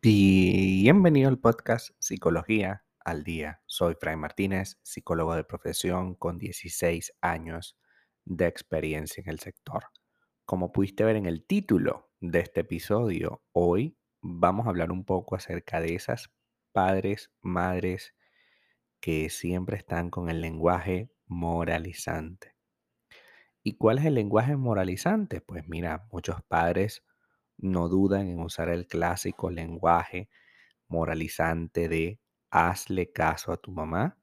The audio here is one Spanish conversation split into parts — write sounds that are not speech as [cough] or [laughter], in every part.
Bienvenido al podcast Psicología al Día. Soy Fray Martínez, psicólogo de profesión con 16 años de experiencia en el sector. Como pudiste ver en el título de este episodio, hoy vamos a hablar un poco acerca de esas padres, madres que siempre están con el lenguaje moralizante. ¿Y cuál es el lenguaje moralizante? Pues mira, muchos padres no dudan en usar el clásico lenguaje moralizante de hazle caso a tu mamá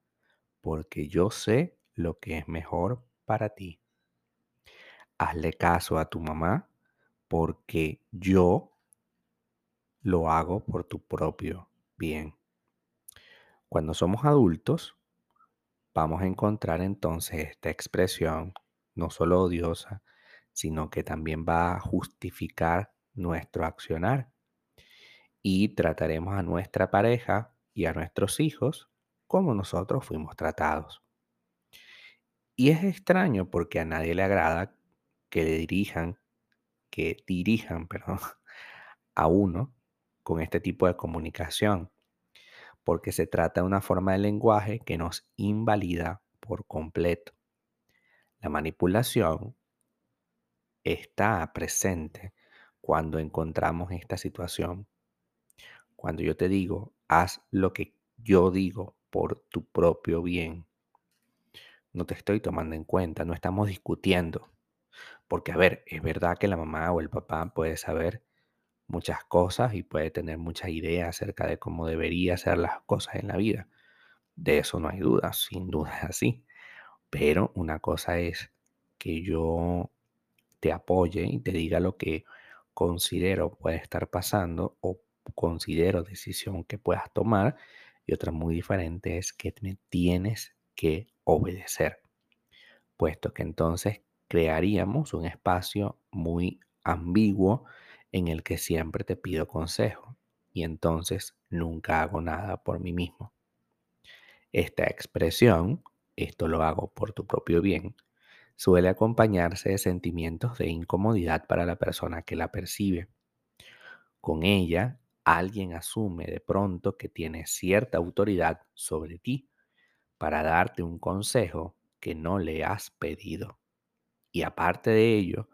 porque yo sé lo que es mejor para ti. Hazle caso a tu mamá porque yo lo hago por tu propio bien. Cuando somos adultos, vamos a encontrar entonces esta expresión no solo odiosa, sino que también va a justificar nuestro accionar. Y trataremos a nuestra pareja y a nuestros hijos como nosotros fuimos tratados. Y es extraño porque a nadie le agrada que le dirijan, que dirijan, perdón, [laughs] a uno con este tipo de comunicación, porque se trata de una forma de lenguaje que nos invalida por completo. La manipulación está presente cuando encontramos esta situación. Cuando yo te digo, haz lo que yo digo por tu propio bien. No te estoy tomando en cuenta, no estamos discutiendo. Porque, a ver, es verdad que la mamá o el papá puede saber muchas cosas y puede tener muchas ideas acerca de cómo debería ser las cosas en la vida. De eso no hay duda, sin duda es así. Pero una cosa es que yo te apoye y te diga lo que considero puede estar pasando o considero decisión que puedas tomar y otra muy diferente es que me tienes que obedecer, puesto que entonces crearíamos un espacio muy ambiguo en el que siempre te pido consejo y entonces nunca hago nada por mí mismo. Esta expresión, esto lo hago por tu propio bien, suele acompañarse de sentimientos de incomodidad para la persona que la percibe. Con ella, alguien asume de pronto que tiene cierta autoridad sobre ti para darte un consejo que no le has pedido. Y aparte de ello,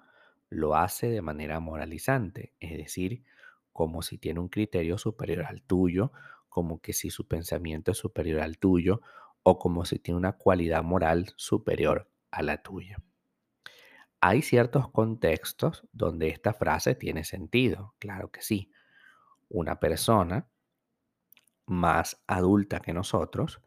lo hace de manera moralizante, es decir, como si tiene un criterio superior al tuyo, como que si su pensamiento es superior al tuyo, o como si tiene una cualidad moral superior a la tuya. Hay ciertos contextos donde esta frase tiene sentido, claro que sí. Una persona más adulta que nosotros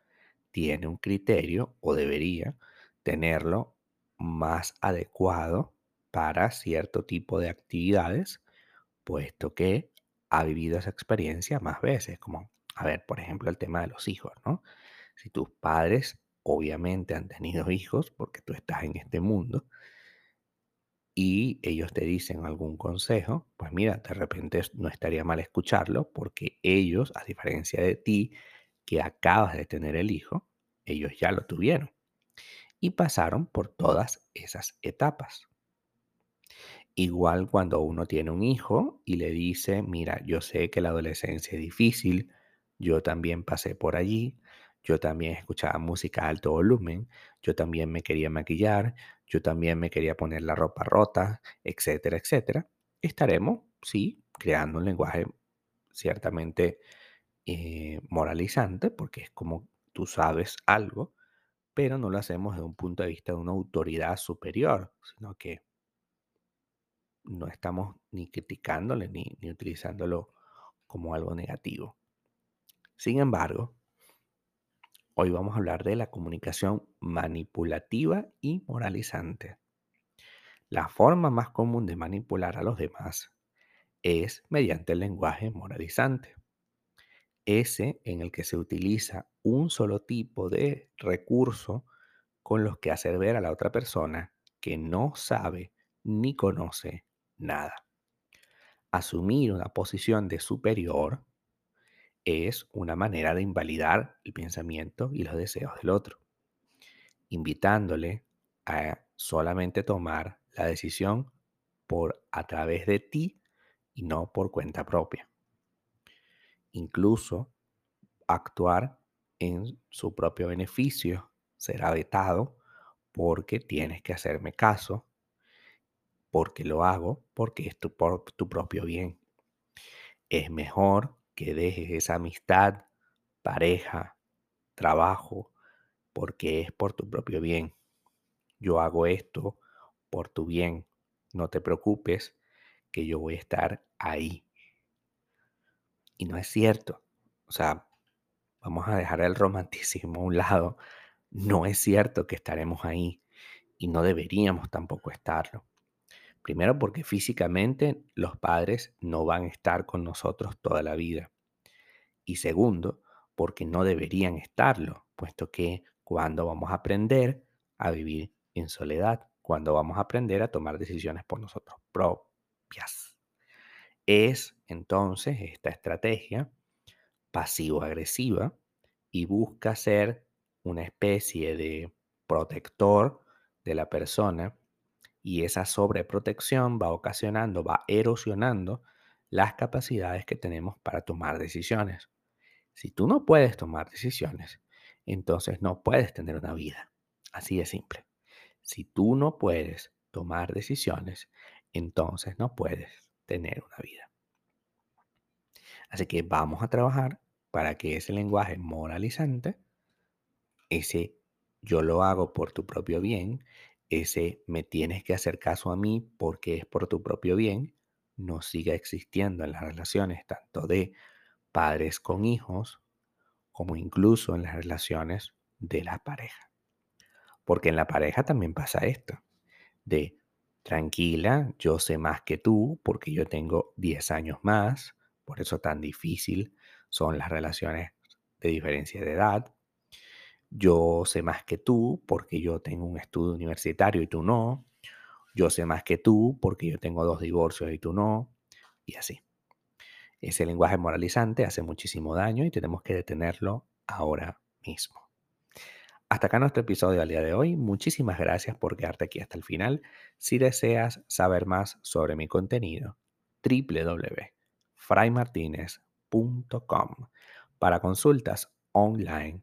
tiene un criterio o debería tenerlo más adecuado para cierto tipo de actividades, puesto que ha vivido esa experiencia más veces, como, a ver, por ejemplo, el tema de los hijos, ¿no? Si tus padres obviamente han tenido hijos porque tú estás en este mundo y ellos te dicen algún consejo, pues mira, de repente no estaría mal escucharlo porque ellos, a diferencia de ti, que acabas de tener el hijo, ellos ya lo tuvieron y pasaron por todas esas etapas. Igual cuando uno tiene un hijo y le dice, mira, yo sé que la adolescencia es difícil, yo también pasé por allí, yo también escuchaba música a alto volumen, yo también me quería maquillar, yo también me quería poner la ropa rota, etcétera, etcétera. Estaremos, sí, creando un lenguaje ciertamente eh, moralizante, porque es como tú sabes algo, pero no lo hacemos desde un punto de vista de una autoridad superior, sino que no estamos ni criticándole ni, ni utilizándolo como algo negativo. Sin embargo, Hoy vamos a hablar de la comunicación manipulativa y moralizante. La forma más común de manipular a los demás es mediante el lenguaje moralizante. Ese en el que se utiliza un solo tipo de recurso con los que hacer ver a la otra persona que no sabe ni conoce nada. Asumir una posición de superior es una manera de invalidar el pensamiento y los deseos del otro, invitándole a solamente tomar la decisión por a través de ti y no por cuenta propia. Incluso actuar en su propio beneficio será vetado porque tienes que hacerme caso, porque lo hago, porque es tu, por tu propio bien. Es mejor que dejes esa amistad, pareja, trabajo, porque es por tu propio bien. Yo hago esto por tu bien. No te preocupes que yo voy a estar ahí. Y no es cierto. O sea, vamos a dejar el romanticismo a un lado. No es cierto que estaremos ahí y no deberíamos tampoco estarlo. Primero porque físicamente los padres no van a estar con nosotros toda la vida. Y segundo, porque no deberían estarlo, puesto que cuando vamos a aprender a vivir en soledad, cuando vamos a aprender a tomar decisiones por nosotros propias. Es entonces esta estrategia pasivo-agresiva y busca ser una especie de protector de la persona y esa sobreprotección va ocasionando, va erosionando las capacidades que tenemos para tomar decisiones. Si tú no puedes tomar decisiones, entonces no puedes tener una vida. Así de simple. Si tú no puedes tomar decisiones, entonces no puedes tener una vida. Así que vamos a trabajar para que ese lenguaje moralizante, ese yo lo hago por tu propio bien, ese me tienes que hacer caso a mí porque es por tu propio bien, no siga existiendo en las relaciones tanto de padres con hijos como incluso en las relaciones de la pareja. Porque en la pareja también pasa esto, de tranquila, yo sé más que tú porque yo tengo 10 años más, por eso tan difícil son las relaciones de diferencia de edad. Yo sé más que tú porque yo tengo un estudio universitario y tú no. Yo sé más que tú porque yo tengo dos divorcios y tú no. Y así. Ese lenguaje moralizante hace muchísimo daño y tenemos que detenerlo ahora mismo. Hasta acá nuestro episodio al día de hoy. Muchísimas gracias por quedarte aquí hasta el final. Si deseas saber más sobre mi contenido, www.fraymartinez.com. Para consultas online,